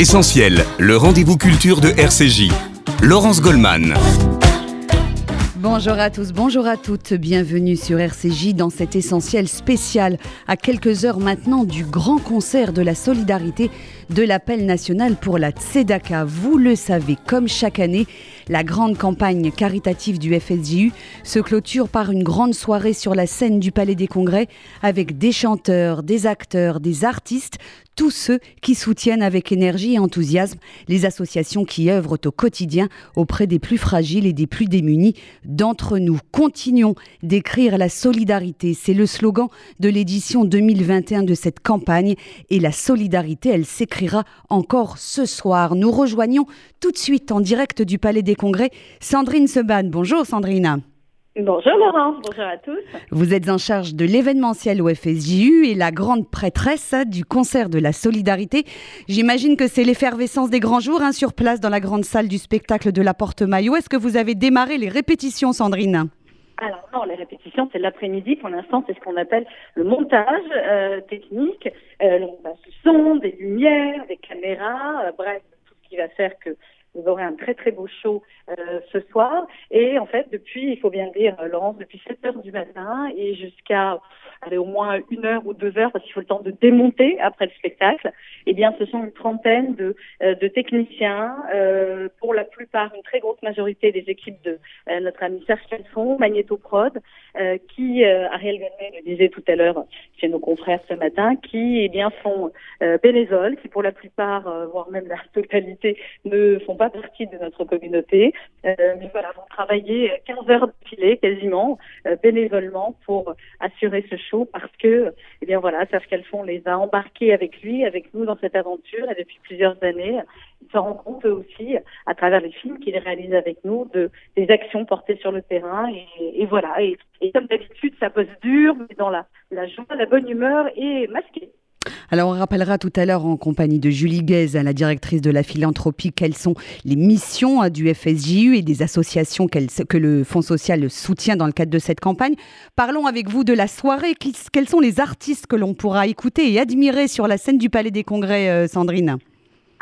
Essentiel, le rendez-vous culture de RCJ. Laurence Goldman. Bonjour à tous, bonjour à toutes, bienvenue sur RCJ dans cet essentiel spécial à quelques heures maintenant du grand concert de la solidarité de l'appel national pour la Tzedaka. Vous le savez, comme chaque année, la grande campagne caritative du FSJU se clôture par une grande soirée sur la scène du Palais des Congrès avec des chanteurs, des acteurs, des artistes, tous ceux qui soutiennent avec énergie et enthousiasme les associations qui œuvrent au quotidien auprès des plus fragiles et des plus démunis d'entre nous. Continuons d'écrire la solidarité, c'est le slogan de l'édition 2021 de cette campagne et la solidarité, elle encore ce soir. Nous rejoignons tout de suite en direct du Palais des Congrès Sandrine Seban. Bonjour Sandrine. Bonjour Laurence, bonjour à tous. Vous êtes en charge de l'événementiel au FSJU et la grande prêtresse du concert de la solidarité. J'imagine que c'est l'effervescence des grands jours hein, sur place dans la grande salle du spectacle de la Porte Maillot. Est-ce que vous avez démarré les répétitions, Sandrine? Alors non, les répétitions, c'est l'après-midi. Pour l'instant, c'est ce qu'on appelle le montage euh, technique, euh, le montage du son, des lumières, des caméras, euh, bref, tout ce qui va faire que vous aurez un très très beau show euh, ce soir. Et en fait, depuis, il faut bien dire, euh, Laurence, depuis 7 heures du matin et jusqu'à au moins une heure ou deux heures, parce qu'il faut le temps de démonter après le spectacle, eh bien, ce sont une trentaine de, euh, de techniciens, euh, pour la plupart, une très grosse majorité des équipes de notre ami Serge Calfon, Magneto Prod, qui, Ariel Gonnet le disait tout à l'heure chez nos confrères ce matin, qui, eh bien, sont bénévoles, qui pour la plupart, voire même la totalité, ne font pas partie de notre communauté, euh, mais voilà, vont travailler 15 heures de filet quasiment euh, bénévolement pour assurer ce show parce que, eh bien voilà, Serge Calfon les a embarqués avec lui, avec nous dans cette aventure et depuis plusieurs années, ils se rendent compte aussi, à travers les films qu'ils réalisent avec nous, de des actions portées sur le terrain et, voilà. Et, comme d'habitude, ça pose dur, mais dans la, la joie, la bonne humeur et masqué. Alors on rappellera tout à l'heure en compagnie de Julie Guez, la directrice de la philanthropie, quelles sont les missions hein, du FSJU et des associations que le Fonds social soutient dans le cadre de cette campagne. Parlons avec vous de la soirée. Quels sont les artistes que l'on pourra écouter et admirer sur la scène du Palais des Congrès, euh, Sandrine?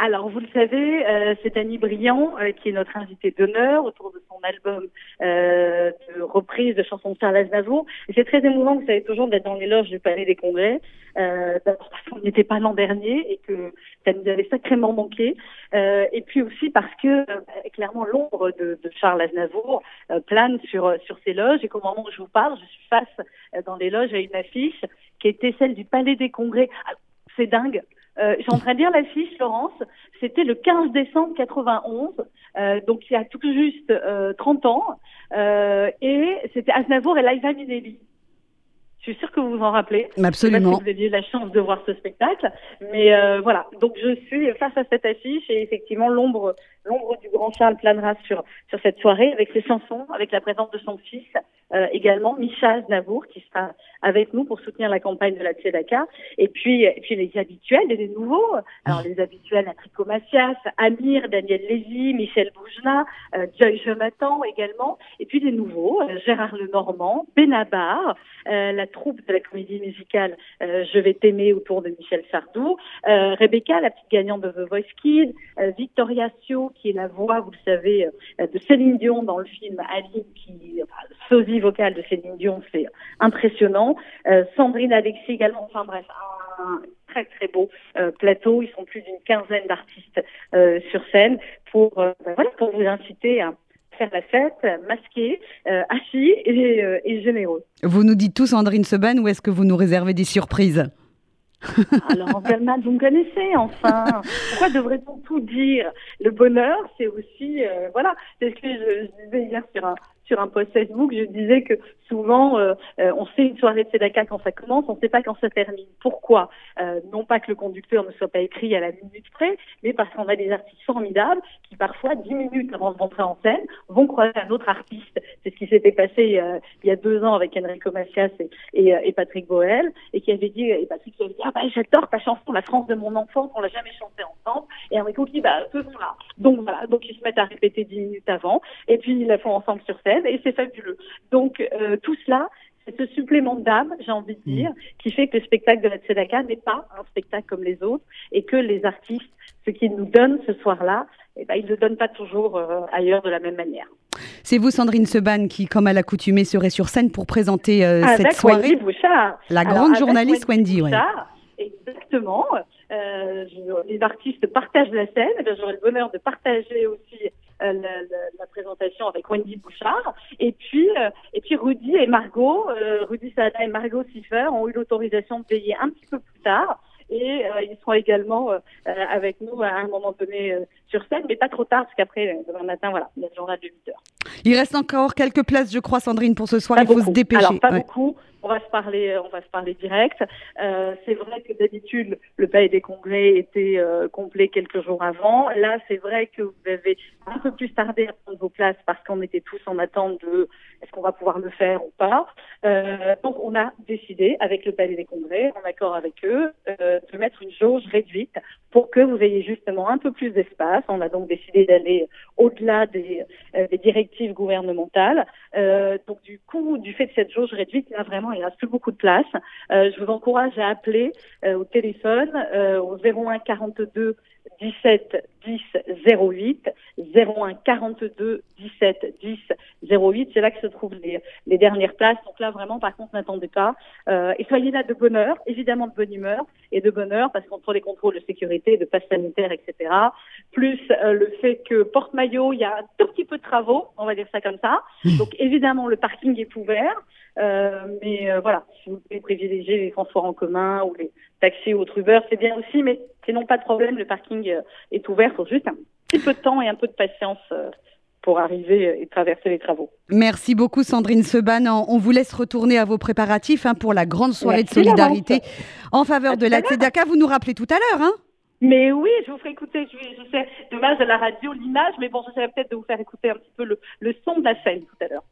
Alors, vous le savez, euh, c'est Annie Briand euh, qui est notre invitée d'honneur autour de son album euh, de reprise de chansons de Charles Aznavour. C'est très émouvant, vous savez, toujours d'être dans les loges du Palais des Congrès. Euh, D'abord parce qu'on n'était pas l'an dernier et que ça nous avait sacrément manqué. Euh, et puis aussi parce que, clairement, l'ombre de, de, Charles Aznavour plane sur, sur ces loges. Et qu'au moment où je vous parle, je suis face dans les loges à une affiche qui était celle du Palais des Congrès. Ah, c'est dingue. Euh, je suis en train de lire l'affiche, Laurence. C'était le 15 décembre 91, euh, donc il y a tout juste euh, 30 ans. Euh, et c'était Aznavour et Liza Minnelli. Je suis sûre que vous vous en rappelez. Absolument. Si vous aviez la chance de voir ce spectacle, mais euh, voilà. Donc je suis face à cette affiche et effectivement l'ombre, l'ombre du grand Charles planera sur sur cette soirée avec ses chansons, avec la présence de son fils euh, également, Michel Navour, qui sera avec nous pour soutenir la campagne de la Tzedaka. Et puis, et puis les habituels et les nouveaux. Alors les habituels, Atrico Macias, Amir, Daniel Lévy, Michel Boujna, euh, Joy Jonathan également. Et puis les nouveaux, euh, Gérard Lenormand, Benabar, euh, la troupe de la comédie musicale euh, Je vais t'aimer autour de Michel Sardou, euh, Rebecca, la petite gagnante de The Voice Kids, Victoria Sio, qui est la voix, vous le savez, de Céline Dion dans le film Ali, qui, enfin, sosie vocale de Céline Dion, c'est impressionnant. Sandrine Alexis également, enfin bref, un très très beau plateau. Ils sont plus d'une quinzaine d'artistes sur scène pour, ben pour vous inciter à faire la fête, masqué, euh, assis et, euh, et, généreux. Vous nous dites tous Sandrine Seban ou est-ce que vous nous réservez des surprises Alors, Belman, vous me connaissez, enfin. Pourquoi devrait-on tout dire? Le bonheur, c'est aussi, euh, voilà, c'est ce que je, je, disais hier sur un, sur un post Facebook, je disais que souvent, euh, euh, on sait une soirée de Sedaka quand ça commence, on ne sait pas quand ça termine. Pourquoi? Euh, Non pas que le conducteur ne soit pas écrit à la minute près, mais parce qu'on a des artistes formidables qui parfois, dix minutes avant de rentrer en scène, vont croiser un autre artiste. C'est ce qui s'était passé il y a deux ans avec Enrico Macias et, Patrick Boel, et qui avait dit, et Patrick qui avait dit, ah bah j'adore ta chanson, la France de mon enfance, on l'a jamais chantée ensemble. Et Enrico dit, bah faisons-la. Donc voilà, donc ils se mettent à répéter dix minutes avant, et puis ils la font ensemble sur scène, et c'est fabuleux. Donc euh, tout cela, c'est ce supplément d'âme, j'ai envie de dire, qui fait que le spectacle de la Tzedaka n'est pas un spectacle comme les autres et que les artistes, ce qu'ils nous donnent ce soir-là, eh ben, ils ne le donnent pas toujours euh, ailleurs de la même manière. C'est vous, Sandrine Seban, qui, comme à l'accoutumée, serait sur scène pour présenter euh, cette soirée. Wendy Bouchard. La Alors, grande journaliste Wendy, ouais. Bouchard, Exactement. Euh, je- les artistes partagent la scène. Eh bien, J'aurai le bonheur de partager aussi la, la- la présentation avec Wendy Bouchard. Et puis, euh, et puis Rudy et Margot, euh, Rudy Sada et Margot Siffer ont eu l'autorisation de payer un petit peu plus tard. Et euh, ils seront également euh, euh, avec nous à un moment donné euh, sur scène, mais pas trop tard, parce qu'après, euh, demain matin, voilà, il y a le journal de 8 heures. Il reste encore quelques places, je crois, Sandrine, pour ce soir. Pas Il faut se dépêcher. Alors pas Ouais. beaucoup. On va se parler, euh, on va se parler direct. Euh, c'est vrai que d'habitude le Palais des Congrès était euh, complet quelques jours avant. Là, c'est vrai que vous avez un peu plus tardé à prendre vos places parce qu'on était tous en attente de est-ce qu'on va pouvoir le faire ou pas. Euh, donc on a décidé avec le Palais des Congrès, en accord avec eux, euh, de mettre une jauge réduite pour que vous ayez justement un peu plus d'espace. On a donc décidé d'aller au-delà des, euh, des directives gouvernementales. Euh, donc du coup, du fait de cette jauge réduite, là vraiment, il reste plus beaucoup de place. Euh, je vous encourage à appeler euh, au téléphone au 01 42 17 10 08 01 42 17 10 08. C'est là que se trouvent les, les dernières places. Donc là, vraiment, par contre, n'attendez pas. Euh, et soyez là de bonne heure, évidemment de bonne humeur et de bonne heure, parce qu'entre les contrôles de sécurité, de passe sanitaire, etc., plus euh, le fait que Porte-Maillot, il y a un tout petit peu de travaux, on va dire ça comme ça. Donc évidemment, le parking est ouvert. Euh, mais euh, voilà, si vous pouvez privilégier les transports en commun ou les taxis ou autres Uber, c'est bien aussi, mais sinon pas de problème, le parking euh, est ouvert, faut juste un petit peu de temps et un peu de patience euh, pour arriver euh, et traverser les travaux. Merci beaucoup, Sandrine Seban. On vous laisse retourner à vos préparatifs hein, pour la grande soirée Merci de solidarité en faveur À de la. Tzedaka. Vous nous rappelez tout à l'heure. Hein Mais oui, je vous ferai écouter, je, je sais, dommage à la radio, l'image, mais bon, j'essaierai peut-être de vous faire écouter un petit peu le, le son de la scène tout à l'heure.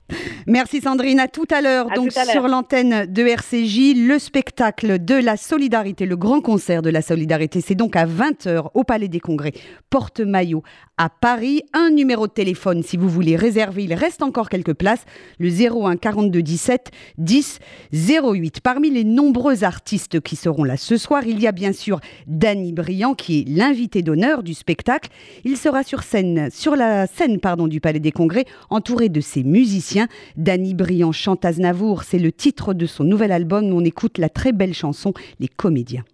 Merci Sandrine, à tout à l'heure. Donc à sur l'antenne de RCJ, le spectacle de la solidarité, le grand concert de la solidarité, c'est donc à 20h au Palais des Congrès, Porte Maillot à Paris. Un numéro de téléphone si vous voulez réserver, il reste encore quelques places, le 01 42 17 10 08. Parmi les nombreux artistes qui seront là ce soir, il y a bien sûr Danny Briand qui est l'invité d'honneur du spectacle. Il sera sur scène, sur la scène pardon, du Palais des Congrès, entouré de ses musiciens. Danny Briand chante Aznavour, c'est le titre de son nouvel album. On écoute la très belle chanson Les Comédiens.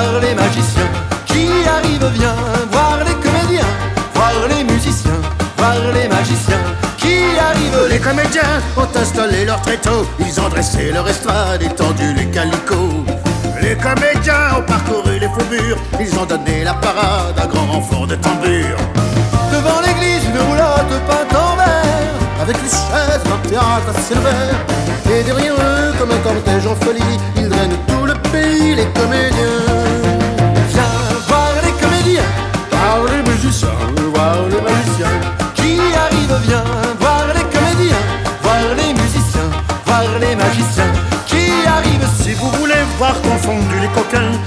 Voir les magiciens qui arrivent. Viens voir les comédiens, voir les musiciens, voir les magiciens qui arrivent. Les comédiens ont installé leur tréteau, ils ont dressé leur estrade, étendu les calicots. Les comédiens ont parcouru les faubourgs, ils ont donné la parade à grand renfort de tambour. Devant l'église, une roulotte peinte en vert Avec les chaises d'un théâtre à ciel ouvert Et derrière eux, comme un cortège en folie Ils drainent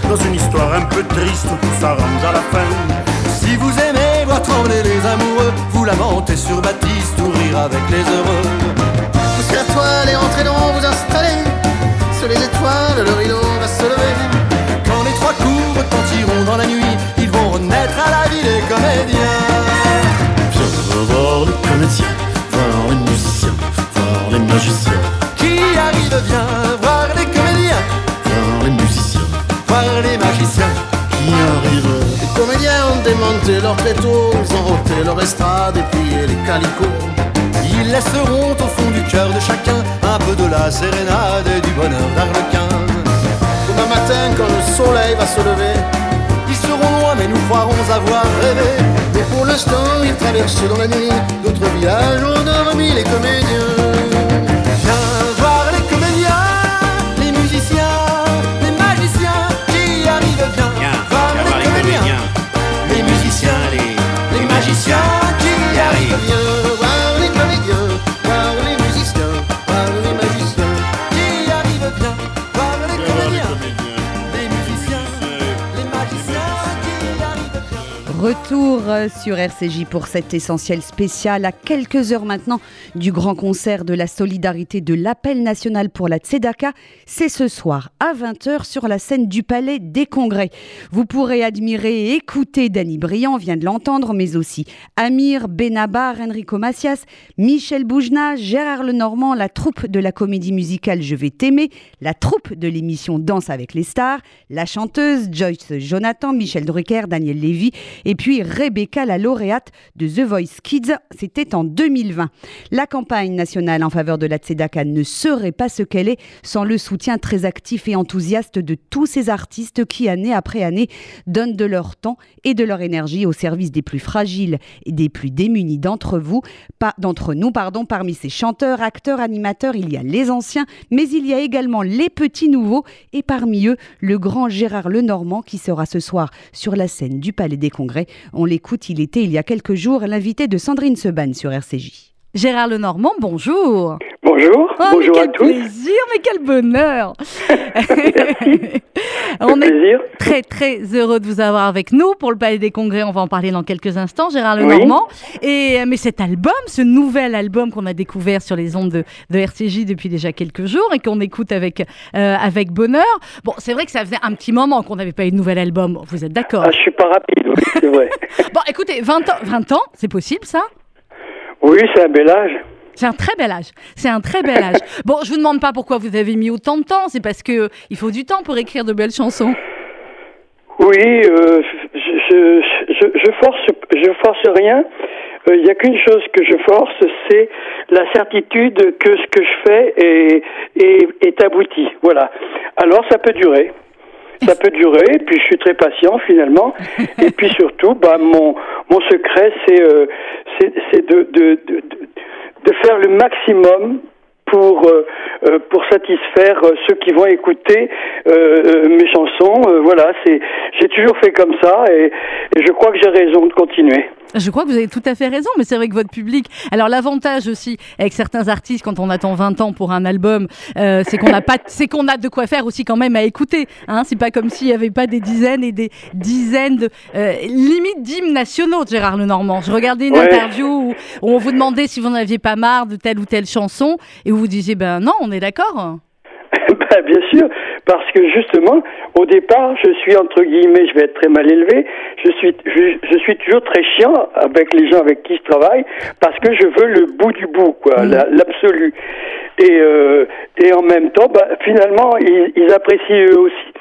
Dans une histoire un peu triste tout s'arrange à la fin si vous aimez voir trembler les amoureux, vous lamentez sur Baptiste ou rire avec les heureux. Poussez la toile et rentrez donc vous installer. Sur les étoiles, le rideau va se lever. Quand les trois coups retentiront dans la nuit, ils vont renaître à la vie les comédiens. Viens voir les comédiens, voir les musiciens, voir les magiciens. Comédiens ont démonté leur tréteau, ils ont ôté leur estrade et plié les calicots. Ils laisseront au fond du cœur de chacun un peu de la sérénade et du bonheur d'Arlequin. Demain matin, quand le soleil va se lever, ils seront loin, mais nous croirons avoir rêvé. Mais pour l'instant, ils traversent dans la nuit d'autres villages où dormi les comédiens. Euh, sur RCJ pour cet essentiel spécial à quelques heures maintenant du grand concert de la solidarité de l'appel national pour la Tzedaka. C'est ce soir à 20h sur la scène du Palais des Congrès. Vous pourrez admirer et écouter Danny Briand, vient de l'entendre, mais aussi Amir Benabar, Enrico Macias, Michel Boujna, Gérard Lenormand, la troupe de la comédie musicale Je vais t'aimer, la troupe de l'émission Danse avec les stars, la chanteuse Joyce Jonathan, Michel Drucker, Daniel Lévy et puis Rebecca, la lauréate de The Voice Kids, c'était en 2020. La campagne nationale en faveur de la Tzedaka ne serait pas ce qu'elle est sans le soutien très actif et enthousiaste de tous ces artistes qui, année après année, donnent de leur temps et de leur énergie au service des plus fragiles et des plus démunis d'entre vous, pas d'entre nous, pardon, parmi ces chanteurs, acteurs, animateurs, il y a les anciens, mais il y a également les petits nouveaux et parmi eux, le grand Gérard Lenormand qui sera ce soir sur la scène du Palais des Congrès on l'écoute, il était il y a quelques jours l'invité de Sandrine Seban sur RCJ. Gérard Lenormand, bonjour. Bonjour, oh, bonjour à tous. Quel plaisir, mais quel bonheur. on est très très heureux de vous avoir avec nous pour le Palais des Congrès. On va en parler dans quelques instants, Gérard Lenormand. Et mais cet album, ce nouvel album qu'on a découvert sur les ondes de, de, RCJ depuis déjà quelques jours et qu'on écoute avec euh, avec bonheur. Bon, c'est vrai que ça faisait un petit moment qu'on n'avait pas eu de nouvel album. Vous êtes d'accord? Ah, Je suis pas rapide, oui, c'est vrai. bon, écoutez, 20 ans, 20 ans, c'est possible ça? Oui, c'est un bel âge. C'est un très bel âge. C'est un très bel âge. Bon, je vous demande pas pourquoi vous avez mis autant de temps. C'est parce que il faut du temps pour écrire de belles chansons. Oui, euh, je, je, je, force, je force rien. Il n'y a qu'une chose que je force, c'est la certitude que ce que je fais est, est, est abouti. Voilà. Alors ça peut durer ça peut durer, et puis je suis très patient finalement. Et puis surtout, bah, mon, mon secret, c'est euh, c'est de, de, de, de faire le maximum pour euh, euh, pour satisfaire euh, ceux qui vont écouter mes chansons. voilà, c'est j'ai toujours fait comme ça et, et je crois que j'ai raison de continuer. Je crois que vous avez tout à fait raison, mais c'est vrai que votre public. Alors l'avantage aussi avec certains artistes quand on attend 20 ans pour un album, euh, c'est qu'on a pas, c'est qu'on a de quoi faire aussi quand même à écouter. Hein c'est pas comme s'il y avait pas des dizaines et des dizaines de euh, limite d'hymnes nationaux de Gérard Lenormand. Je regardais une interview où on vous demandait si vous n'aviez pas marre de telle ou telle chanson et où vous disiez ben non, on est d'accord. ben, bien sûr, parce que justement, au départ, je suis entre guillemets, je vais être très mal élevé, je suis, je, suis toujours très chiant avec les gens avec qui je travaille, parce que je veux le bout du bout, quoi, mmh. l'absolu. Et, euh, et en même temps, bah, finalement, ils, ils apprécient eux aussi.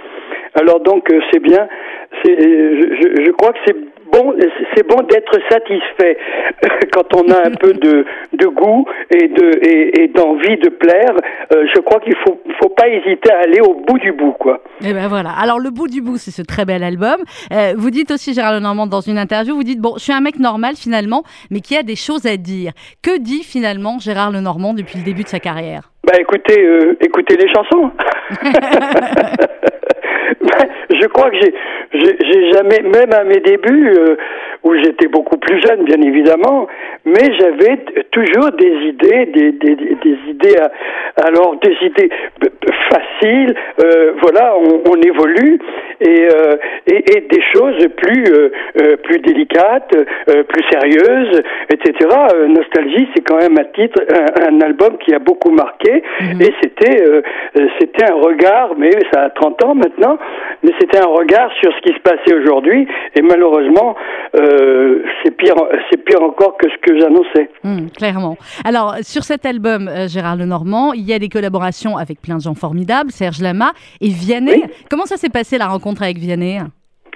Alors donc, euh, c'est bien. C'est, je, je crois que c'est bon, c'est bon d'être satisfait quand on a un peu de, de goût et de et, d'envie de plaire. Euh, je crois qu'il faut faut pas hésiter à aller au bout du bout, quoi. Et eh ben voilà. Alors le bout du bout, c'est ce très bel album. Euh, vous dites aussi Gérard Lenormand dans une interview, vous dites bon, je suis un mec normal finalement, mais qui a des choses à dire. Que dit finalement Gérard Lenormand depuis le début de sa carrière? Bah écoutez, euh, écoutez les chansons. je crois que j'ai, j'ai jamais, même à mes débuts, euh, où j'étais beaucoup plus jeune, bien évidemment, mais j'avais toujours des idées, des, des, des idées, alors des idées faciles. Euh, voilà, on, on, évolue et, euh, et, et, des choses plus euh, plus délicates, plus sérieuses, etc. Nostalgie, c'est quand même un titre, un, un, album qui a beaucoup marqué mhm. et c'était c'était un regard, mais ça a 30 ans maintenant, mais c'était un regard sur ce qui se passait aujourd'hui et malheureusement euh, c'est pire c'est pire encore que ce que j'annonçais. Mmh, clairement. Alors sur cet album euh, Gérard Lenormand, il y a des collaborations avec plein de gens formidables, Serge Lama et Vianney. Comment ça s'est passé la rencontre avec Vianney?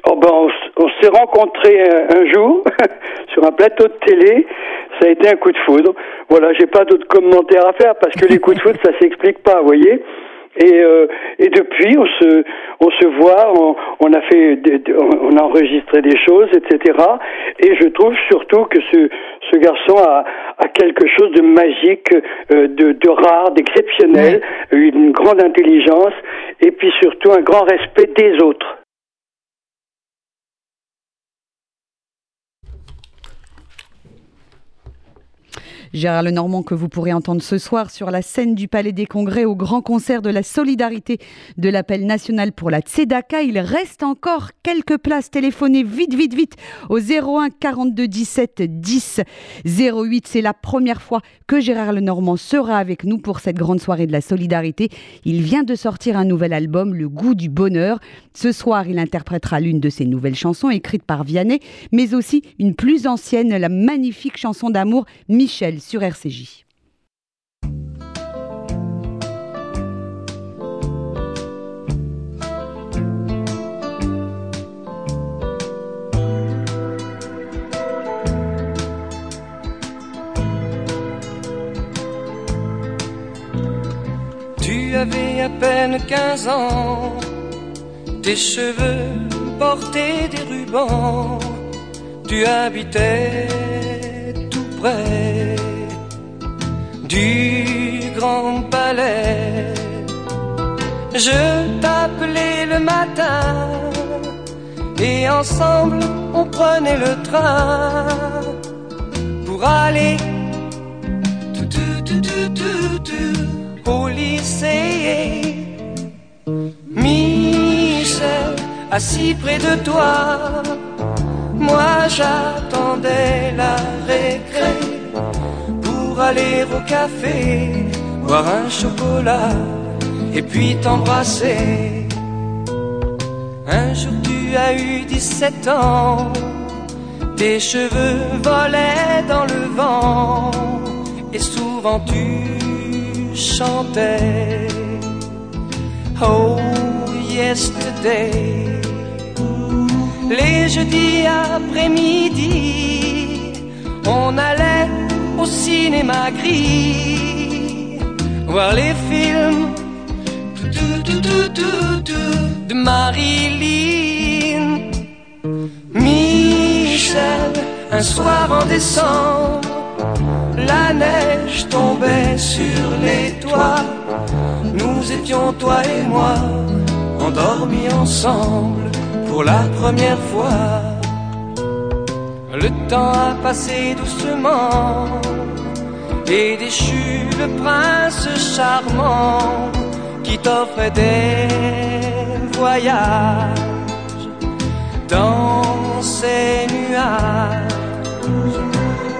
Oh ben on, s'est rencontrés un, jour sur un plateau de télé. Ça a été un coup de foudre. Voilà, j'ai pas d'autres commentaires à faire parce que les coups de foudre ça s'explique pas, vous voyez. Et, euh, et depuis, on se, on se voit, on, on a fait, des, on a enregistré des choses, etc. Et je trouve surtout que ce, ce garçon a, a quelque chose de magique, euh, de, de rare, d'exceptionnel, une grande intelligence, et puis surtout un grand respect des autres. Gérard Lenormand que vous pourrez entendre ce soir sur la scène du Palais des Congrès au grand concert de la solidarité de l'appel national pour la Tzedaka. Il reste encore quelques places. Téléphonez vite, vite, vite au 01 42 17 10 08. C'est la première fois que Gérard Lenormand sera avec nous pour cette grande soirée de la solidarité. Il vient de sortir un nouvel album, Le goût du bonheur. Ce soir, il interprétera l'une de ses nouvelles chansons écrites par Vianney, mais aussi une plus ancienne, la magnifique chanson d'amour Michel sur RCJ. Tu avais à peine 15 ans, tes cheveux portaient des rubans, tu habitais du grand palais. Je t'appelais le matin et ensemble on prenait le train pour aller tout, tout, tout, tout, tout, au lycée. Michel, assis près de toi, moi j'attendais aller au café, boire un chocolat et puis t'embrasser. Un jour tu as eu 17 ans, tes cheveux volaient dans le vent et souvent tu chantais. Oh, yesterday. Les jeudis après-midi, on allait au cinéma gris, voir les films de Marilyn. Michel, un soir en décembre, la neige tombait sur les toits. Nous étions, toi et moi, endormis ensemble pour la première fois. Le temps a passé doucement et déchu le prince charmant qui t'offrait des voyages dans ces nuages.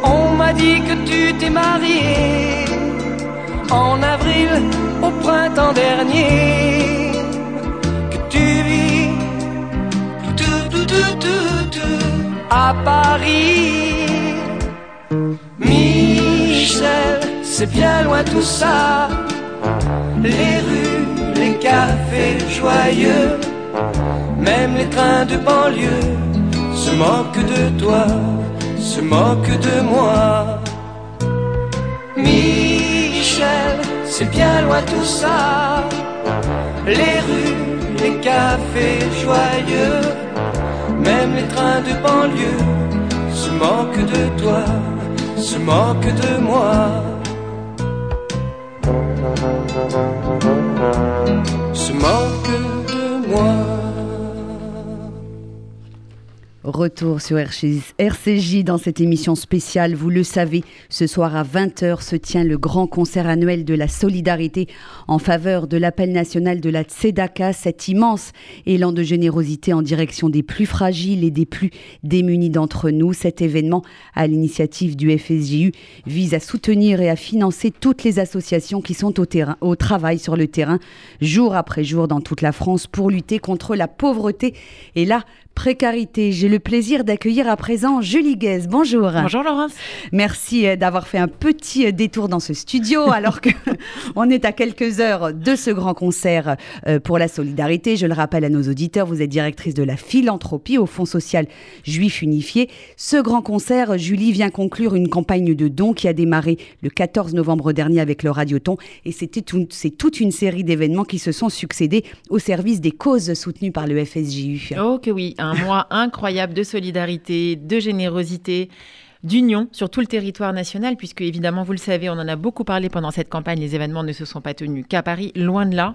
On m'a dit que tu t'es marié en avril au printemps dernier, que tu vis tout, tout, tout, tout, tout, à Paris. Michel, c'est bien loin tout ça, les rues, les cafés joyeux, même les trains de banlieue se moquent de toi, se moquent de moi. Michel, c'est bien loin tout ça. Les rues, les cafés joyeux, même les trains de banlieue se moquent de toi, se moquent de moi. Se moquent de moi. Retour sur RCJ dans cette émission spéciale. Vous le savez, ce soir à 20h se tient le grand concert annuel de la solidarité en faveur de l'appel national de la Tzedaka, cet immense élan de générosité en direction des plus fragiles et des plus démunis d'entre nous. Cet événement, à l'initiative du FSJU, vise à soutenir et à financer toutes les associations qui sont au, au travail sur le terrain, jour après jour dans toute la France, pour lutter contre la pauvreté et la précarité. J'ai le plaisir d'accueillir à présent Julie Guez. Bonjour. Bonjour Laurence. Merci euh, d'avoir fait un petit euh, détour dans ce studio alors que on est à quelques heures de ce grand concert euh, pour la solidarité. Je le rappelle à nos auditeurs, vous êtes directrice de la philanthropie au Fonds social juif unifié. Ce grand concert, Julie vient conclure une campagne de dons qui a démarré le 14 novembre dernier avec le Radioton et c'était c'est toute une série d'événements qui se sont succédés au service des causes soutenues par le FSJU. Oh que oui, un mois incroyable de solidarité, de générosité d'union sur tout le territoire national, puisque évidemment, vous le savez, on en a beaucoup parlé pendant cette campagne, les événements ne se sont pas tenus qu'à Paris, loin de là.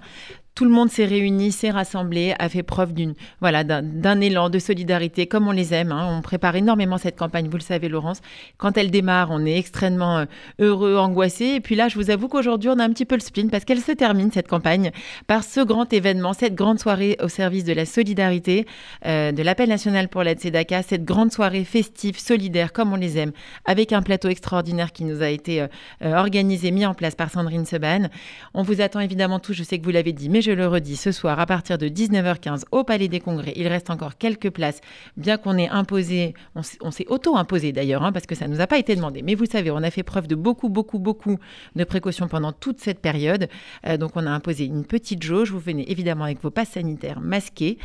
Tout le monde s'est réuni, s'est rassemblé, a fait preuve d'une voilà d'un élan de solidarité comme on les aime. Hein. On prépare énormément cette campagne, vous le savez Laurence. Quand elle démarre, on est extrêmement euh, heureux, angoissé. Et puis là, je vous avoue qu'aujourd'hui, on a un petit peu le spleen parce qu'elle se termine cette campagne par ce grand événement, cette grande soirée au service de la solidarité, euh, de l'appel national pour l'aide SEDACA, cette grande soirée festive, solidaire comme on les aime, avec un plateau extraordinaire qui nous a été euh, organisé, mis en place par Sandrine Seban. On vous attend évidemment tous. Je sais que vous l'avez dit, mais je le redis, ce soir à partir de 19h15 au Palais des Congrès. Il reste encore quelques places, bien qu'on ait imposé, on s'est auto-imposé d'ailleurs, hein, parce que ça ne nous a pas été demandé. Mais vous savez, on a fait preuve de beaucoup, beaucoup, beaucoup de précautions pendant toute cette période. Euh, donc on a imposé une petite jauge. Vous venez évidemment avec vos passes sanitaires masqués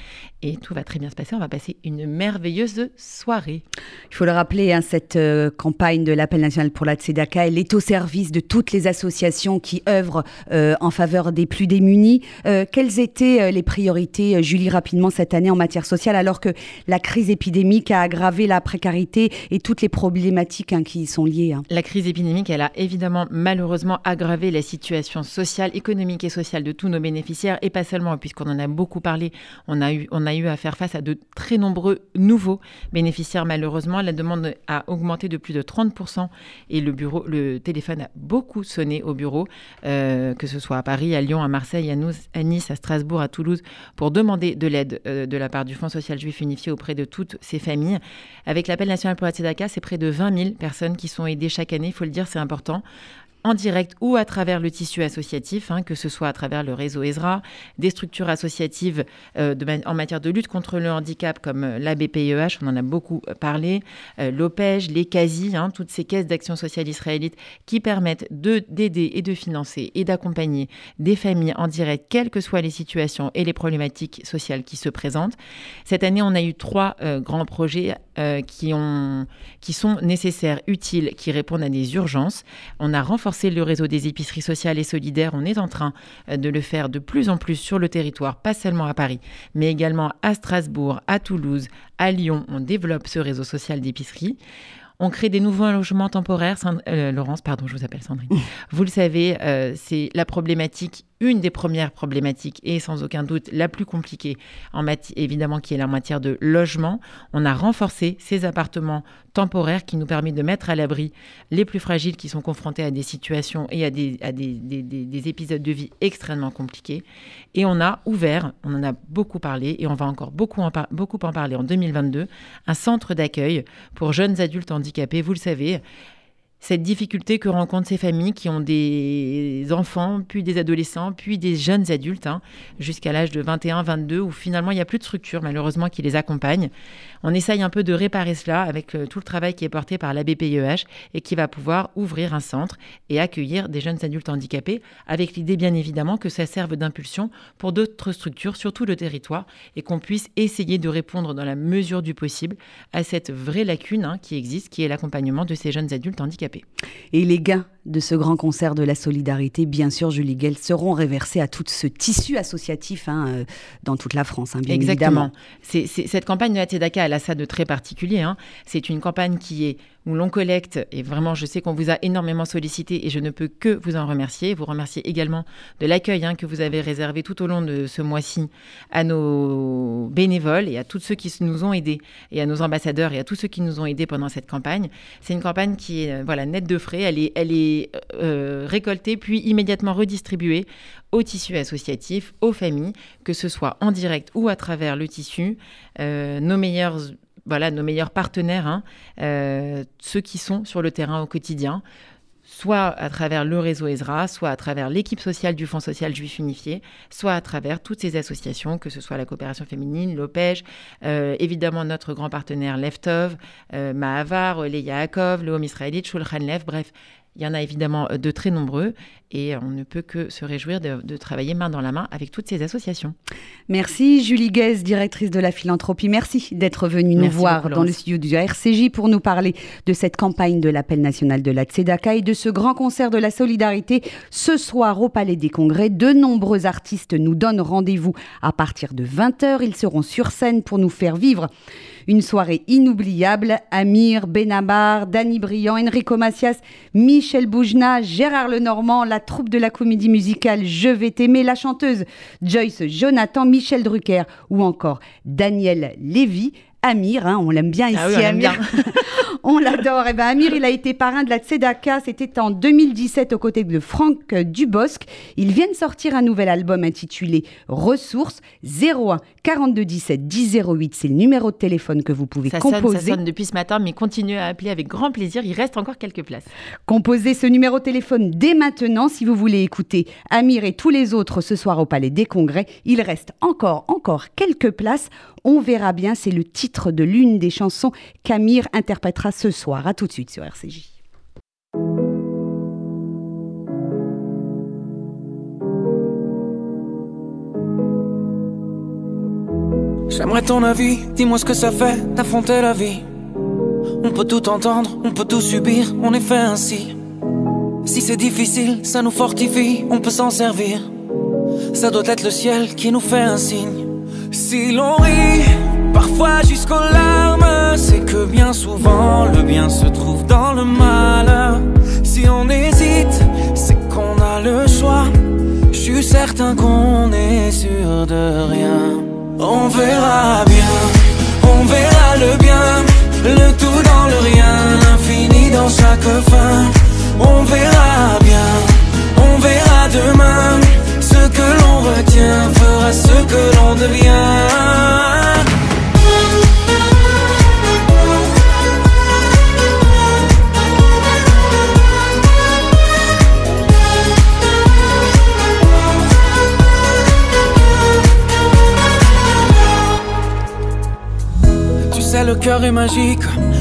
et tout va très bien se passer. On va passer une merveilleuse soirée. Il faut le rappeler, hein, cette euh, campagne de l'appel national pour la Tzedaka, elle est au service de toutes les associations qui œuvrent euh, en faveur des plus démunis. Euh, quelles étaient euh, les priorités, euh, Julie, rapidement cette année en matière sociale, alors que la crise épidémique a aggravé la précarité et toutes les problématiques hein, qui y sont liées hein? La crise épidémique, elle a évidemment malheureusement aggravé la situation sociale, économique et sociale de tous nos bénéficiaires, et pas seulement, puisqu'on en a beaucoup parlé, on a, eu, on a eu à faire face à de très nombreux nouveaux bénéficiaires. Malheureusement, la demande a augmenté de plus de 30% et le, bureau, le téléphone a beaucoup sonné au bureau, que ce soit à Paris, à Lyon, à Marseille, à, nous, à Nice, à Strasbourg, à Toulouse, pour demander de l'aide euh, de la part du Fonds social juif unifié auprès de toutes ces familles. Avec l'appel national pour la Tzedaka, c'est près de 20 000 personnes qui sont aidées chaque année, il faut le dire, c'est important en direct ou à travers le tissu associatif, hein, que ce soit à travers le réseau ESRA, des structures associatives euh, en matière de lutte contre le handicap comme euh, la BPIEH, on en a beaucoup euh, parlé, l'OPEJ, les CASI, hein, toutes ces caisses d'action sociale israélite qui permettent d'aider et de financer et d'accompagner des familles en direct, quelles que soient les situations et les problématiques sociales qui se présentent. Cette année, on a eu trois grands projets qui, qui sont nécessaires, utiles, qui répondent à des urgences. On a renforcé le réseau des épiceries sociales et solidaires. On est en train euh, de le faire de plus en plus sur le territoire, pas seulement à Paris, mais également à Strasbourg, à Toulouse, à Lyon. On développe ce réseau social d'épicerie. On crée des nouveaux logements temporaires. Euh, Laurence, pardon, je vous appelle Sandrine. Vous le savez, euh, c'est la problématique une des premières problématiques et sans aucun doute la plus compliquée, en évidemment, qui est la matière de logement. On a renforcé ces appartements temporaires qui nous permettent de mettre à l'abri les plus fragiles qui sont confrontés à des situations et à des, des, épisodes de vie extrêmement compliqués. Et on a ouvert, on en a beaucoup parlé et on va encore beaucoup en, beaucoup en parler en 2022, un centre d'accueil pour jeunes adultes handicapés. Vous le savez, cette difficulté que rencontrent ces familles qui ont des enfants, puis des adolescents, puis des jeunes adultes, hein, jusqu'à l'âge de 21, 22, où finalement il n'y a plus de structure malheureusement qui les accompagne. On essaye un peu de réparer cela avec euh, tout le travail qui est porté par la BPIEH et qui va pouvoir ouvrir un centre et accueillir des jeunes adultes handicapés, avec l'idée bien évidemment que ça serve d'impulsion pour d'autres structures sur tout le territoire et qu'on puisse essayer de répondre dans la mesure du possible à cette vraie lacune hein, qui existe, qui est l'accompagnement de ces jeunes adultes handicapés. Et les gains de ce grand concert de la solidarité, bien sûr, Julie Guel, seront réversés à tout ce tissu associatif hein, euh, dans toute la France, hein, bien Exactement. Cette campagne de la TEDACA, elle a ça de très particulier. Hein. C'est une campagne qui est où l'on collecte, et vraiment je sais qu'on vous a énormément sollicité et je ne peux que vous en remercier, vous remercier également de l'accueil hein, que vous avez réservé tout au long de ce mois-ci à nos bénévoles et à tous ceux qui nous ont aidés, et à nos ambassadeurs et à tous ceux qui nous ont aidés pendant cette campagne. C'est une campagne qui est euh, voilà, nette de frais, elle est, est euh, récoltée puis immédiatement redistribuée au tissu associatif, aux familles, que ce soit en direct ou à travers le tissu. Euh, nos meilleurs voilà, nos meilleurs partenaires, hein, euh, ceux qui sont sur le terrain au quotidien, soit à travers le réseau ESRA, soit à travers l'équipe sociale du Fonds social juif unifié, soit à travers toutes ces associations, que ce soit la coopération féminine, l'OPEJ, euh, évidemment notre grand partenaire Leftov, euh, Mahavar, les Yaakov, le Home Israélite, Shulchan Lev, bref, il y en a évidemment de très nombreux et on ne peut que se réjouir de, travailler main dans la main avec toutes ces associations. Merci Julie Guez, directrice de la philanthropie. Merci d'être venue nous voir dans le studio du RCJ pour nous parler de cette campagne de l'appel national de la Tzedaka et de ce grand concert de la solidarité ce soir au Palais des Congrès. De nombreux artistes nous donnent rendez-vous à partir de 20h. Ils seront sur scène pour nous faire vivre Une soirée inoubliable. Amir, Benabar, Danny Briand, Enrico Macias, Michel Boujna, Gérard Lenormand, la troupe de la comédie musicale Je vais t'aimer, la chanteuse Joyce Jonathan, Michel Drucker ou encore Daniel Lévy. Amir, hein, on l'aime bien ici, Ah oui, on Amir. bien. on l'adore. Et ben Amir, il a été parrain de la Tzedaka. C'était en 2017 aux côtés de Franck Dubosc. Il vient de sortir un nouvel album intitulé Ressources 01 42 17 10 08. C'est le numéro de téléphone que vous pouvez Ça sonne, composer. ça sonne depuis ce matin, mais continuez à appeler avec grand plaisir. Il reste encore quelques places. Composez ce numéro de téléphone dès maintenant si vous voulez écouter Amir et tous les autres ce soir au Palais des Congrès. Il reste encore, encore quelques places. On verra bien, c'est le titre de l'une des chansons qu'Amir interprétera ce soir. À tout de suite sur RCJ. J'aimerais ton avis, dis-moi ce que ça fait d'affronter la vie. On peut tout entendre, on peut tout subir, on est fait ainsi. Si c'est difficile, ça nous fortifie, on peut s'en servir. Ça doit être le ciel qui nous fait un signe. Si l'on rit, parfois jusqu'aux larmes, c'est que bien souvent le bien se trouve dans le mal. Si on hésite, c'est qu'on a le choix. Je suis certain qu'on est sûr de rien. On verra bien, on verra le bien, le tout dans le rien, l'infini dans chaque fin. Devient. Tu sais, le cœur est magique.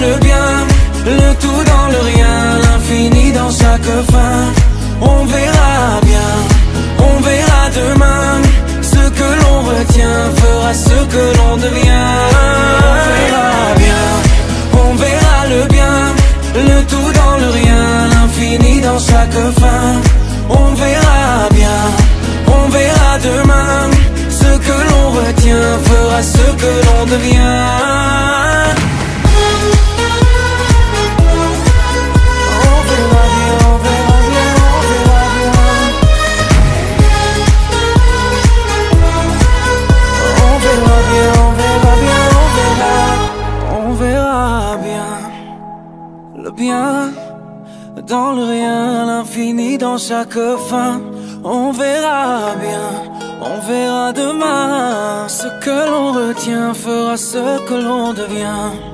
le bien, le tout dans le rien, l'infini dans chaque fin. On verra bien, on verra demain, ce que l'on retient fera ce que l'on devient. On verra bien, on verra le bien, le tout dans le rien, l'infini dans chaque fin. On verra bien, on verra demain, ce que l'on retient fera ce que l'on devient. Bien. Dans le rien, l'infini dans chaque fin. On verra bien, on verra demain. Ce que l'on retient fera ce que l'on devient.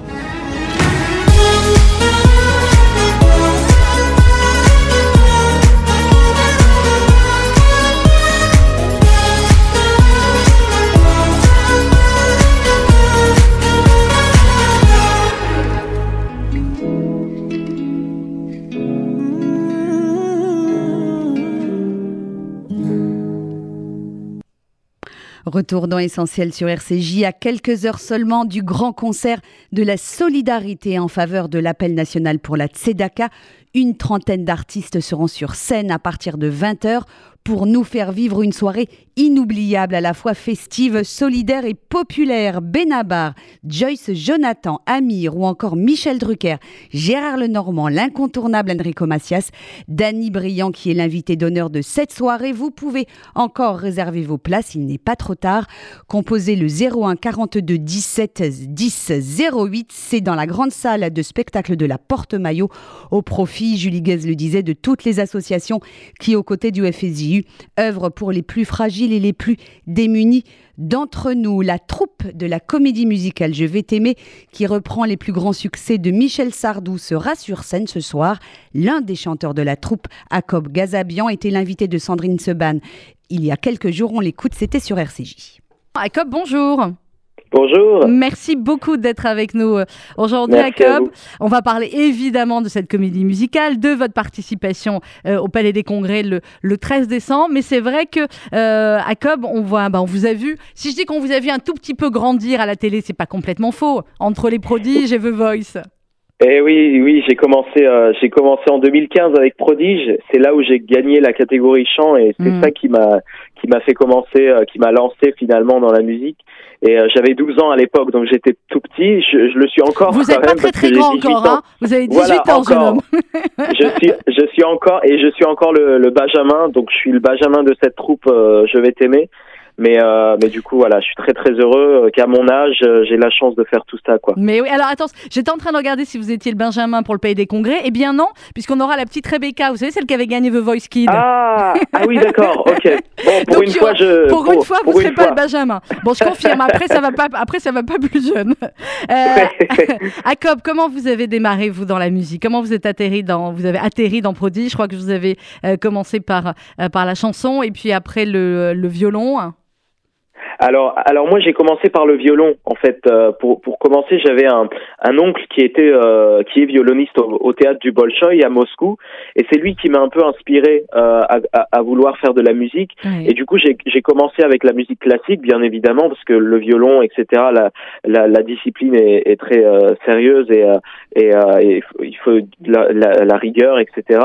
Retour dans Essentiel sur RCJ à quelques heures seulement du grand concert de la solidarité en faveur de l'appel national pour la Tzedaka. Une trentaine d'artistes seront sur scène à partir de 20h pour nous faire vivre une soirée inoubliable, à la fois festive, solidaire et populaire. Benabar, Joyce Jonathan, Amir ou encore Michel Drucker, Gérard Lenormand, l'incontournable Enrico Macias, Danny Briand qui est l'invité d'honneur de cette soirée. Vous pouvez encore réserver vos places, il n'est pas trop tard. Composez le 01 42 17 10 08, c'est dans la grande salle de spectacle de la Porte-Maillot au profit, Julie Guez le disait, de toutes les associations qui, aux côtés du FSJU, œuvrent pour les plus fragiles les plus démunis d'entre nous. La troupe de la comédie musicale Je vais t'aimer, qui reprend les plus grands succès de Michel Sardou, sera sur scène ce soir. L'un des chanteurs de la troupe, Jacob Gazabian, était l'invité de Sandrine Seban. Il y a quelques jours, on l'écoute, c'était sur RCJ. Jacob, bonjour. Bonjour. Merci beaucoup d'être avec nous euh, aujourd'hui, Jacob. On va parler évidemment de cette comédie musicale, de votre participation euh, au Palais des Congrès le, le 13 décembre. Mais c'est vrai que, euh, Jacob, on, voit, bah, on vous a vu. Si je dis qu'on vous a vu un tout petit peu grandir à la télé, c'est pas complètement faux. Entre les prodiges et The Voice. Eh oui, oui, j'ai commencé, euh, j'ai commencé en 2015 avec Prodige. C'est là où j'ai gagné la catégorie chant et c'est Mm. ça qui m'a, qui m'a fait commencer, euh, qui m'a lancé finalement dans la musique. Et euh, j'avais 12 ans à l'époque, donc j'étais tout petit. Je, je le suis encore. Vous n'êtes pas même, très très grand 18 encore, hein Vous avez 18 Voilà, ans, jeune homme. je suis, je suis encore et je suis encore le, le Benjamin. Donc je suis le Benjamin de cette troupe. euh, je vais t'aimer. Mais, euh, mais du coup, voilà, je suis très très heureux euh, qu'à mon âge, euh, j'ai la chance de faire tout ça, quoi. Mais oui, alors attends, j'étais en train de regarder si vous étiez le Benjamin pour le Pays des Congrès. Eh bien non, puisqu'on aura la petite Rebecca, vous savez, celle qui avait gagné The Voice Kid. Ah, ah oui, d'accord, ok. Bon, pour Donc, une fois, je. Pour une fois, vous ne serez pas le Benjamin. Bon, je confirme. Après, ça va pas. Après, ça va pas plus jeune. Euh, Jacob, comment vous avez démarré vous dans la musique? Comment vous êtes atterri dans Vous avez atterri dans Prodigy? Je crois que vous avez euh, commencé par euh, par la chanson et puis après le, le violon. Alors, alors moi j'ai commencé par le violon. En fait, euh, pour pour commencer, j'avais un un oncle qui était euh, qui est violoniste au, au théâtre du Bolchoï à Moscou, et c'est lui qui m'a un peu inspiré euh, à, à, à vouloir faire de la musique. Et du coup, j'ai j'ai commencé avec la musique classique, bien évidemment, parce que le violon, etc. La la, la discipline est, est très euh, sérieuse et euh, et, euh, et il faut- la, la, la rigueur, etc.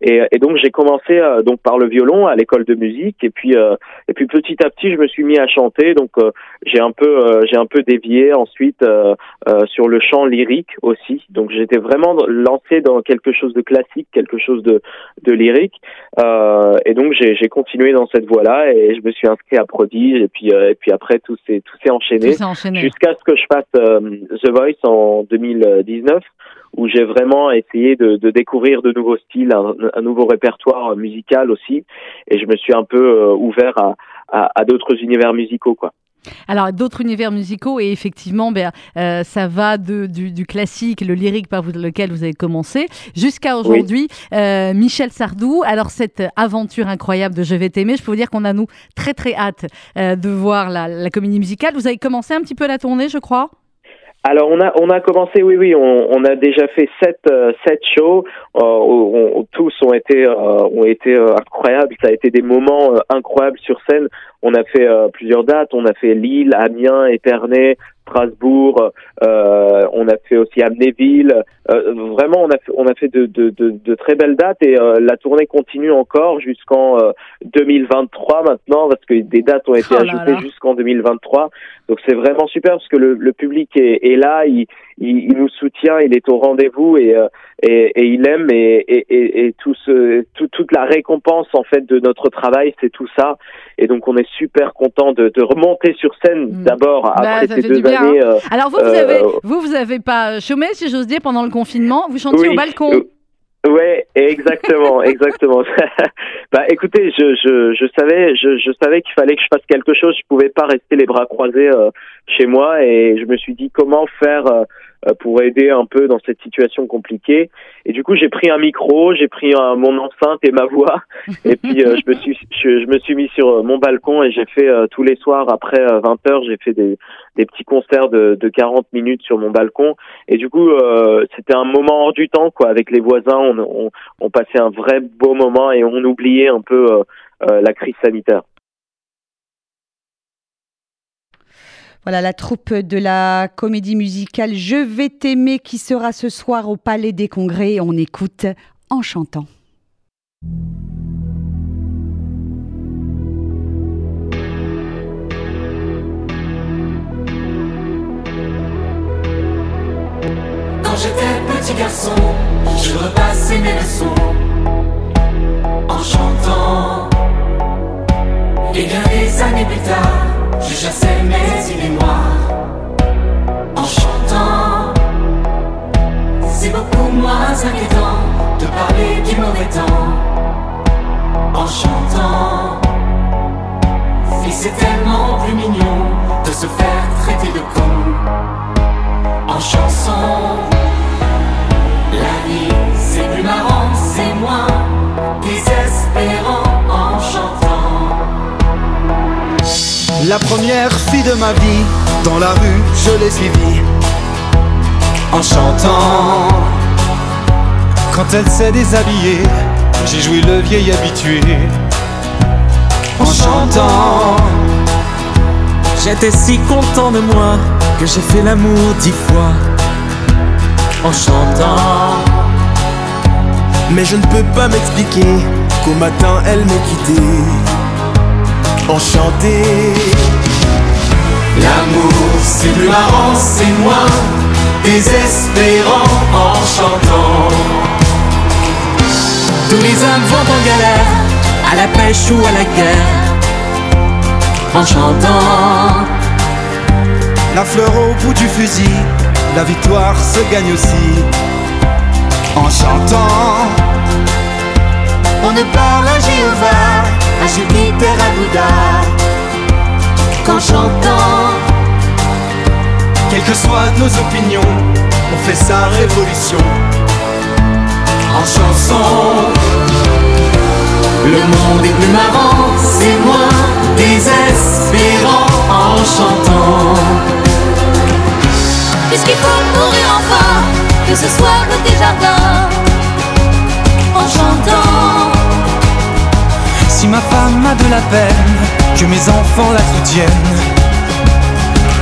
Et, et donc j'ai commencé euh, donc par le violon à l'école de musique, et puis euh, et puis petit à petit, je me suis mis à chanter. Donc euh, j'ai un peu euh, j'ai un peu dévié ensuite euh, sur le chant lyrique aussi. Donc j'étais vraiment lancé dans quelque chose de classique, quelque chose de de lyrique. Et donc j'ai continué dans cette voie-là et je me suis inscrit à Prodige. Et puis et puis après tout s'est tout s'est enchaîné jusqu'à ce que je fasse The Voice en 2019 où j'ai vraiment essayé de, de découvrir de nouveaux styles, un, un nouveau répertoire musical aussi, et je me suis un peu euh, ouvert à, à, à d'autres univers musicaux, quoi. Alors, d'autres univers musicaux, et effectivement, ben, euh, ça va de, du, du classique, le lyrique par lequel vous avez commencé, jusqu'à aujourd'hui, euh, Michel Sardou. Alors, cette aventure incroyable de Je vais t'aimer, je peux vous dire qu'on a, nous, très, très hâte euh, de voir la, la comédie musicale. Vous avez commencé un petit peu la tournée, je crois? Alors on a on a commencé oui oui on, on a déjà fait sept euh, sept shows. Euh, on- tous ont été euh, ont été euh, incroyables. Ça a été des moments euh, incroyables sur scène. On a fait plusieurs dates. On a fait Lille Amiens Épernay Strasbourg euh, on a fait aussi Amnéville Euh, vraiment on a fait, on a fait de, de, de, de très belles dates et euh, la tournée continue encore jusqu'en euh, 2023 maintenant parce que des dates ont été Oh là ajoutées jusqu'en 2023 donc c'est vraiment super parce que le, le public est, est là, il, il, il nous soutient, il est au rendez-vous et, euh, et, et il aime et, et, et, tout ce, tout, toute la récompense en fait de notre travail, c'est tout ça. Et donc on est super content de, de remonter sur scène Mm. d'abord Bah, après ces fait du années. euh, Alors, vous, vous Euh, avez, vous, vous avez pas chômé, si j'ose dire, pendant le confinement. Vous chantiez Oui. au balcon. Euh, Ouais, exactement, exactement. bah, écoutez, je, je, je savais, je, je savais qu'il fallait que je fasse quelque chose. Je pouvais pas rester les bras croisés euh, chez moi, et je me suis dit comment faire euh, pour aider un peu dans cette situation compliquée. Et du coup, j'ai pris un micro, j'ai pris un- mon enceinte et ma voix, et puis euh, je me suis, je, me suis mis sur euh, mon balcon et j'ai fait euh, tous les soirs après 20 heures, j'ai fait des, des petits concerts de, de 40 minutes sur mon balcon. Et du coup, euh, c'était un moment hors du temps, quoi. Avec les voisins, on, on, on passait un vrai beau moment et on oubliait un peu euh, euh, la crise sanitaire. Voilà la troupe de la comédie musicale Je vais t'aimer qui sera ce soir au Palais des Congrès. On écoute en chantant. Quand j'étais petit garçon, je repassais mes leçons en chantant. Et bien des années plus tard, je chassais mes idées noires en chantant. C'est beaucoup moins inquiétant de parler du mauvais temps en chantant. Et c'est tellement plus mignon de se faire traiter de con en chanson. La vie, c'est plus marrant, c'est moins désespérant La première fille de ma vie Dans la rue, je l'ai suivie en chantant. Quand elle s'est déshabillée, j'ai joué le vieil habitué en chantant. J'étais si content de moi que j'ai fait l'amour dix fois en chantant. Mais je ne peux pas m'expliquer qu'au matin elle m'ait quitté enchanté. L'amour c'est plus marrant, c'est moi désespérant en chantant. Tous les hommes vont en galère, à la pêche ou à la guerre, en chantant. La fleur au bout du fusil, la victoire se gagne aussi, en chantant. On ne parle à Jéhovah, à Jupiter, à Bouddha, qu'en chantant. Quelles que soient nos opinions, on fait sa révolution en chanson. Le monde est plus marrant, c'est moi, désespérant en chantant. Puisqu'il faut mourir enfin, que ce soit côté jardin, en chantant. Ma femme a de la peine, que mes enfants la soutiennent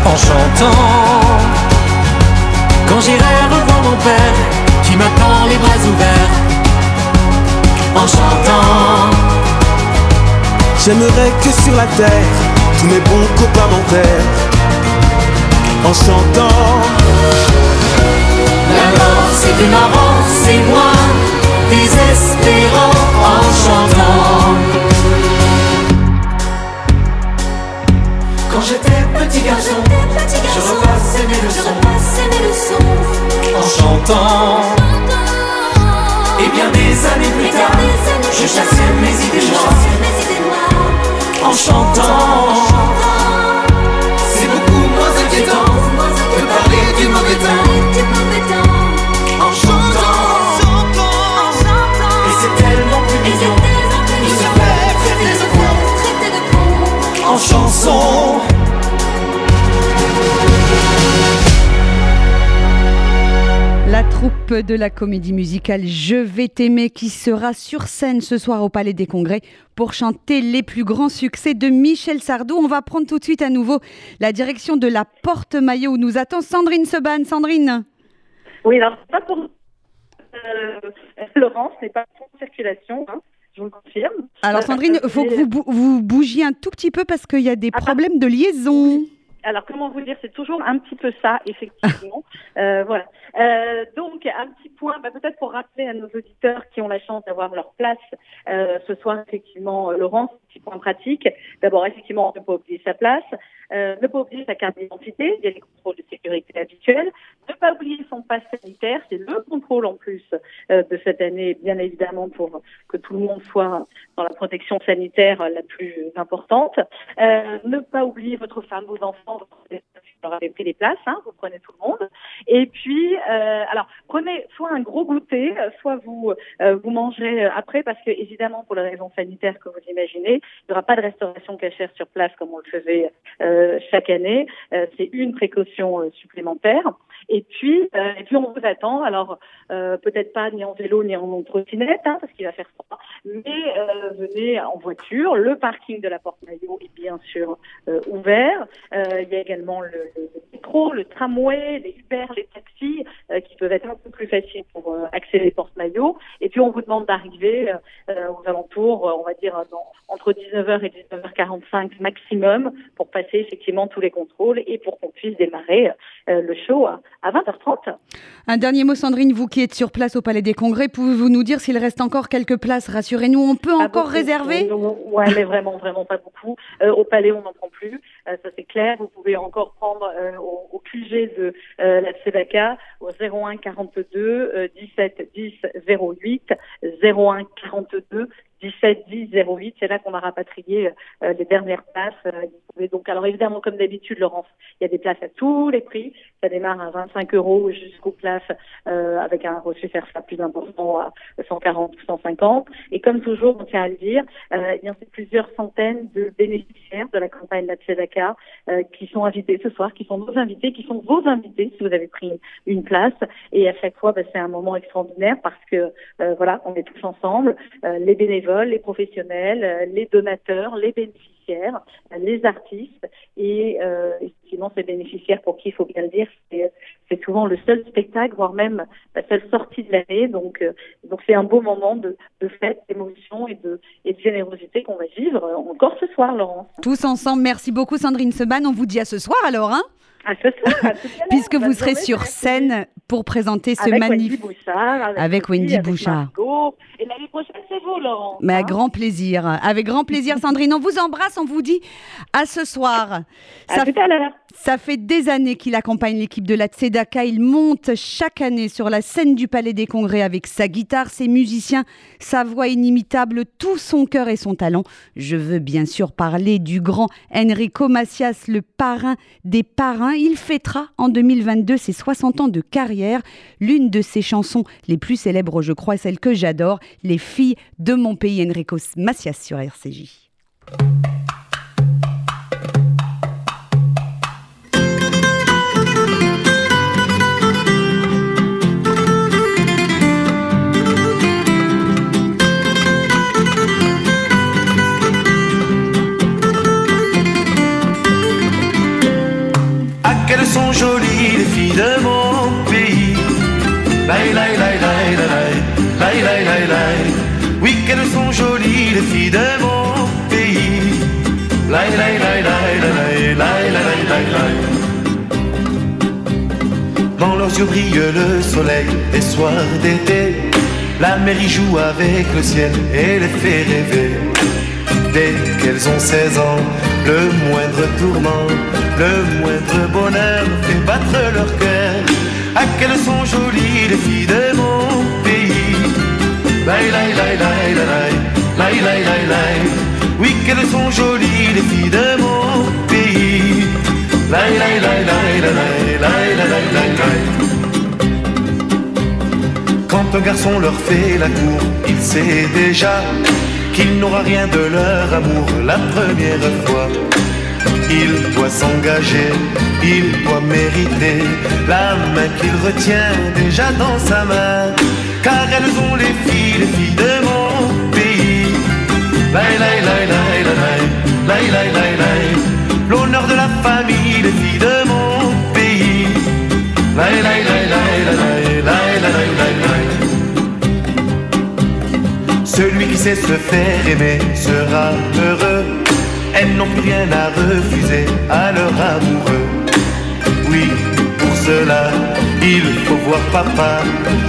en chantant. Quand j'irai revoir mon père, qui m'attend les bras ouverts, en chantant. J'aimerais que sur la terre, tous mes bons copains m'enterrent, en chantant. La mort c'est plus marrant, c'est moi, désespérant en chantant. Quand j'étais petit garçon, je repassais mes leçons. En chantant. Et bien des années plus tard, je chassais mes idées noires. en chantant. C'est beaucoup moins inquiétant de parler du mauvais temps. en chantant. Et c'est tellement plus mignon de se faire traiter de con. En chanson. La troupe de la comédie musicale Je vais t'aimer qui sera sur scène ce soir au Palais des Congrès pour chanter les plus grands succès de Michel Sardou. On va prendre tout de suite à nouveau la direction de la Porte Maillot où nous attend Sandrine Seban. Sandrine Oui, alors c'est pas pour euh, Laurence, n'est pas pour circulation, hein, je vous le confirme. Alors Sandrine, il faut que vous, vous bougiez un tout petit peu parce qu'il y a des problèmes de liaison. Alors, comment vous dire, c'est toujours un petit peu ça, effectivement. Euh, voilà. Euh, donc, un petit point, bah, peut-être pour rappeler à nos auditeurs qui ont la chance d'avoir leur place euh, ce soir, effectivement, euh, Laurence, petit point pratique. D'abord, effectivement, ne pas oublier sa place, euh, ne pas oublier sa carte d'identité, il y a les contrôles de sécurité habituels, ne pas oublier son passe sanitaire, c'est le contrôle en plus euh, de cette année, bien évidemment, pour que tout le monde soit dans la protection sanitaire la plus importante. Euh, ne pas oublier votre femme, vos enfants, votre leur avez pris les places, hein, vous prenez tout le monde. Et puis, alors, prenez soit un gros goûter, soit vous vous mangerez euh, après, parce que évidemment, pour les raisons sanitaires que vous imaginez, il n'y aura pas de restauration cachère sur place comme on le faisait euh, chaque année. Euh, C'est une précaution euh, supplémentaire. Et puis, euh, et puis on vous attend. Alors, euh, peut-être pas ni en vélo ni en trottinette, hein, parce qu'il va faire froid, mais euh, venez en voiture. Le parking de la Porte Maillot est bien sûr euh, ouvert. Euh, il y a également le, métro, le tramway, les Uber, les taxis, euh, qui peuvent être un peu plus faciles pour euh, accéder les Porte Maillot. Et puis on vous demande d'arriver euh, aux alentours, euh, on va dire entre 19h et 19h45 maximum, pour passer effectivement tous les contrôles et pour qu'on puisse démarrer euh, le show à, à 20h30. Un dernier mot, Sandrine, vous qui êtes sur place au Palais des Congrès, pouvez-vous nous dire s'il reste encore quelques places Rassurez-nous, on peut encore beaucoup. réserver? Ouais, mais vraiment, vraiment pas beaucoup. Euh, au Palais, on n'en prend plus. Euh, ça c'est clair. Vous pouvez encore prendre euh, au, au QG de euh, la Tzedaka au 01 42 euh, 17 10 08 01 42 17 10 08. C'est là qu'on a rapatrié euh, les dernières places. Euh, donc, alors évidemment, comme d'habitude, Laurence, il y a des places à tous les prix. Ça démarre à 25 euros jusqu'aux places euh, avec un reçu ça plus important à 140 ou 150. Et comme toujours, on tient à le dire, il y a plusieurs centaines de bénéficiaires de la campagne de la Euh, qui sont invités ce soir, qui sont nos invités, qui sont vos invités si vous avez pris une place. Et à chaque fois, bah, c'est un moment extraordinaire parce que euh, voilà, on est tous ensemble, euh, les bénévoles, les professionnels, euh, les donateurs, les bénéficiaires, les artistes et sinon ces bénéficiaires pour qui il faut bien le dire, c'est souvent le seul spectacle, voire même la seule sortie de l'année. Donc donc c'est un beau moment de, de fête, d'émotion et de, et de générosité qu'on va vivre encore ce soir, Laurence. Tous ensemble, merci beaucoup Sandrine Seban. On vous dit à ce soir alors, hein à ce soir, Puisque vous serez sur scène pour présenter ce magnifique. Avec, avec Wendy Bouchard. Et l'année prochaine, c'est vous, Laurent. Mais à grand plaisir. Avec grand plaisir, Sandrine. On vous embrasse, on vous dit à ce soir. À tout à l'heure. Ça fait des années qu'il accompagne l'équipe de la Tzedaka. Il monte chaque année sur la scène du Palais des Congrès avec sa guitare, ses musiciens, sa voix inimitable, tout son cœur et son talent. Je veux bien sûr parler du grand Enrico Macias, le parrain des parrains. Il fêtera en 2022 ses 60 ans de carrière. L'une de ses chansons les plus célèbres, je crois, celle que j'adore, Les filles de mon pays, Enrico Macias sur RCJ. Le soleil des soirs d'été. La y joue avec le ciel et les fait rêver. Dès qu'elles ont 16 ans, le moindre tourment, le moindre bonheur fait battre leur cœur. Ah, qu'elles sont jolies les filles de mon pays. Laï, laï, laï, laï, laï, laï, laï, laï, laï. Oui, qu'elles sont jolies les filles de mon pays. Laï, laï, laï, laï, laï, laï, laï, laï, laï. Quand quand un garçon leur fait la cour, il sait déjà qu'il n'aura rien de leur amour la première fois. Il doit s'engager, il doit mériter la main qu'il retient déjà dans sa main, car elles ont les filles, les filles de mon pays. L'honneur de la famille, les filles de mon pays. Celui qui sait se faire aimer sera heureux. Elles n'ont rien à refuser à leur amoureux. Oui, pour cela, il faut voir papa,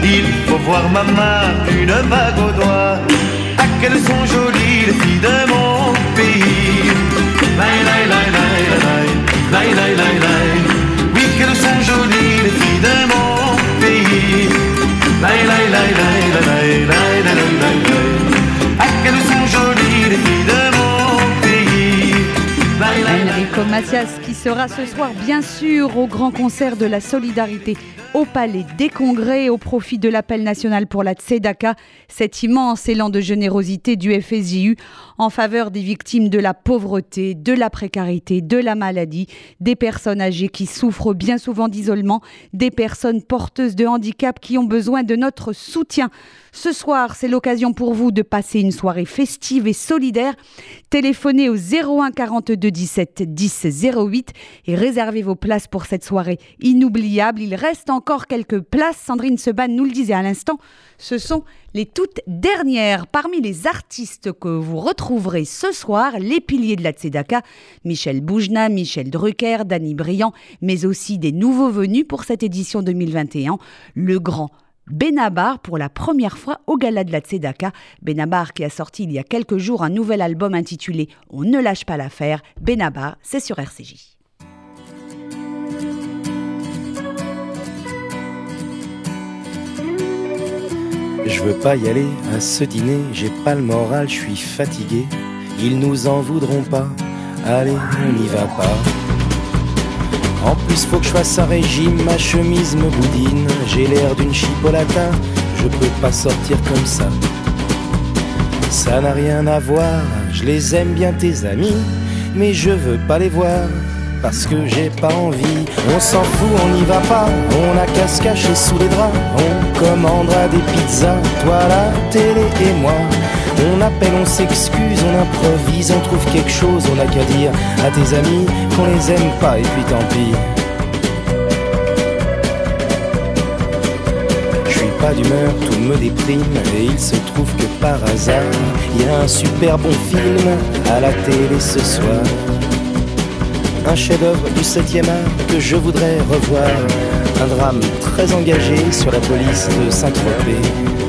il faut voir maman, une bague au doigt. Ah, qu'elles sont jolies les filles de mon pays. Laï, laï, laï, laï, laï, laï, laï, laï. Oui, qu'elles sont jolies les filles de mon pays. Laï, laï, laï, laï, laï, laï, laï, laï, laï, Macias qui sera ce soir bien sûr au grand concert de la solidarité au Palais des Congrès au profit de l'appel national pour la Tzedaka, cet immense élan de générosité du FSJU en faveur des victimes de la pauvreté, de la précarité, de la maladie, des personnes âgées qui souffrent bien souvent d'isolement, des personnes porteuses de handicap qui ont besoin de notre soutien. Ce soir, c'est l'occasion pour vous de passer une soirée festive et solidaire. Téléphonez au 01 42 17 10 08 et réservez vos places pour cette soirée inoubliable. Il reste encore quelques places. Sandrine Seban nous le disait à l'instant. Ce sont les toutes dernières parmi les artistes que vous retrouverez ce soir, les piliers de la Tzedaka, Michel Boujna, Michel Drucker, Danny Briand, mais aussi des nouveaux venus pour cette édition 2021, le grand Benabar pour la première fois au Gala de la Tzedaka. Benabar qui a sorti il y a quelques jours un nouvel album intitulé On ne lâche pas l'affaire. Benabar, c'est sur RCJ. Je veux pas y aller à ce dîner, j'ai pas le moral, je suis fatigué. Ils nous en voudront pas, allez, on n'y va pas. Faut que je fasse un régime, ma chemise me boudine. J'ai l'air d'une chipolata, je peux pas sortir comme ça. Ça n'a rien à voir, je les aime bien tes amis, mais je veux pas les voir parce que j'ai pas envie. On s'en fout, on n'y va pas, on a qu'à se cacher sous les draps. On commandera des pizzas, toi la télé et moi. On appelle, on s'excuse, on improvise, on trouve quelque chose, on a qu'à dire à tes amis qu'on les aime pas et puis tant pis. Pas d'humeur, tout me déprime et il se trouve que par hasard, il y a un super bon film à la télé ce soir. Un chef-d'œuvre du 7e art que je voudrais revoir. Un drame très engagé sur la police de Saint-Tropez.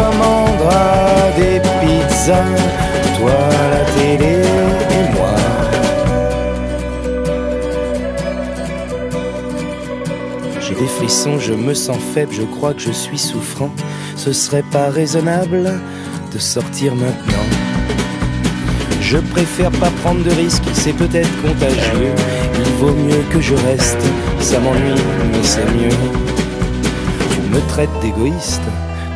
Commandera des pizzas, toi la télé et moi. J'ai des frissons, je me sens faible, je crois que je suis souffrant. Ce serait pas raisonnable de sortir maintenant. Je préfère pas prendre de risques, c'est peut-être contagieux. Il vaut mieux que je reste, ça m'ennuie, mais c'est mieux. Tu me traites d'égoïste,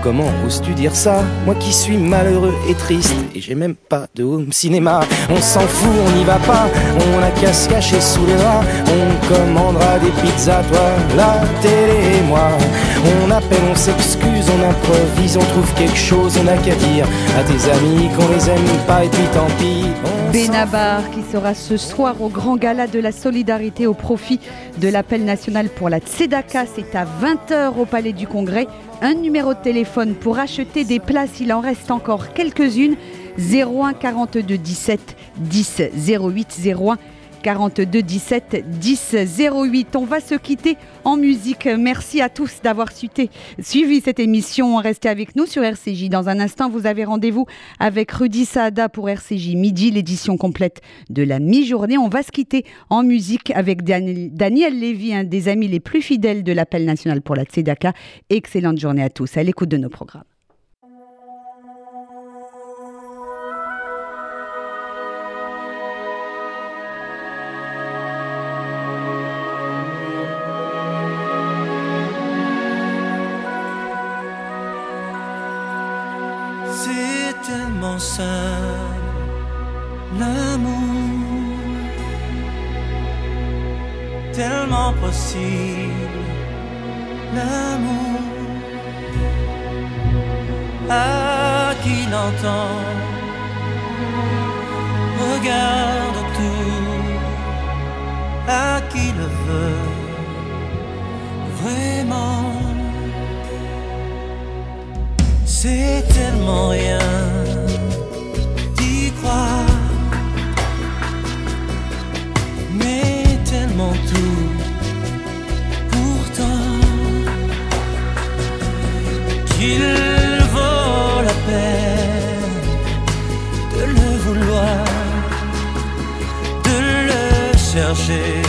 comment oses-tu dire ça Moi qui suis malheureux et triste, et j'ai même pas de home cinéma. On s'en fout, on n'y va pas, on a qu'à se cacher sous les draps. On commandera des pizzas, toi, la télé et moi. On appelle, on s'excuse, on improvise, on trouve quelque chose, on a qu'à dire à tes amis qu'on les aime pas, et puis tant pis. Benabar qui sera ce soir au grand gala de la solidarité au profit de l'appel national pour la Tzedaka. C'est à 20h au Palais du Congrès. Un numéro de téléphone pour acheter des places, il en reste encore quelques-unes. 01 42 17 10 08 01 42 17 10 08. On va se quitter en musique. Merci à tous d'avoir suivi cette émission. Restez avec nous sur RCJ. Dans un instant, vous avez rendez-vous avec Rudy Saada pour RCJ Midi, l'édition complète de la mi-journée. On va se quitter en musique avec Dan- Daniel Lévy, un des amis les plus fidèles de l'appel national pour la Tzedaka. Excellente journée à tous. À l'écoute de nos programmes. C'est tellement simple, l'amour, tellement possible, l'amour. À qui l'entend, regarde tout, à qui le veut, vraiment? C'est tellement rien d'y croire, mais tellement tout. Pourtant, qu'il vaut la peine de le vouloir, de le chercher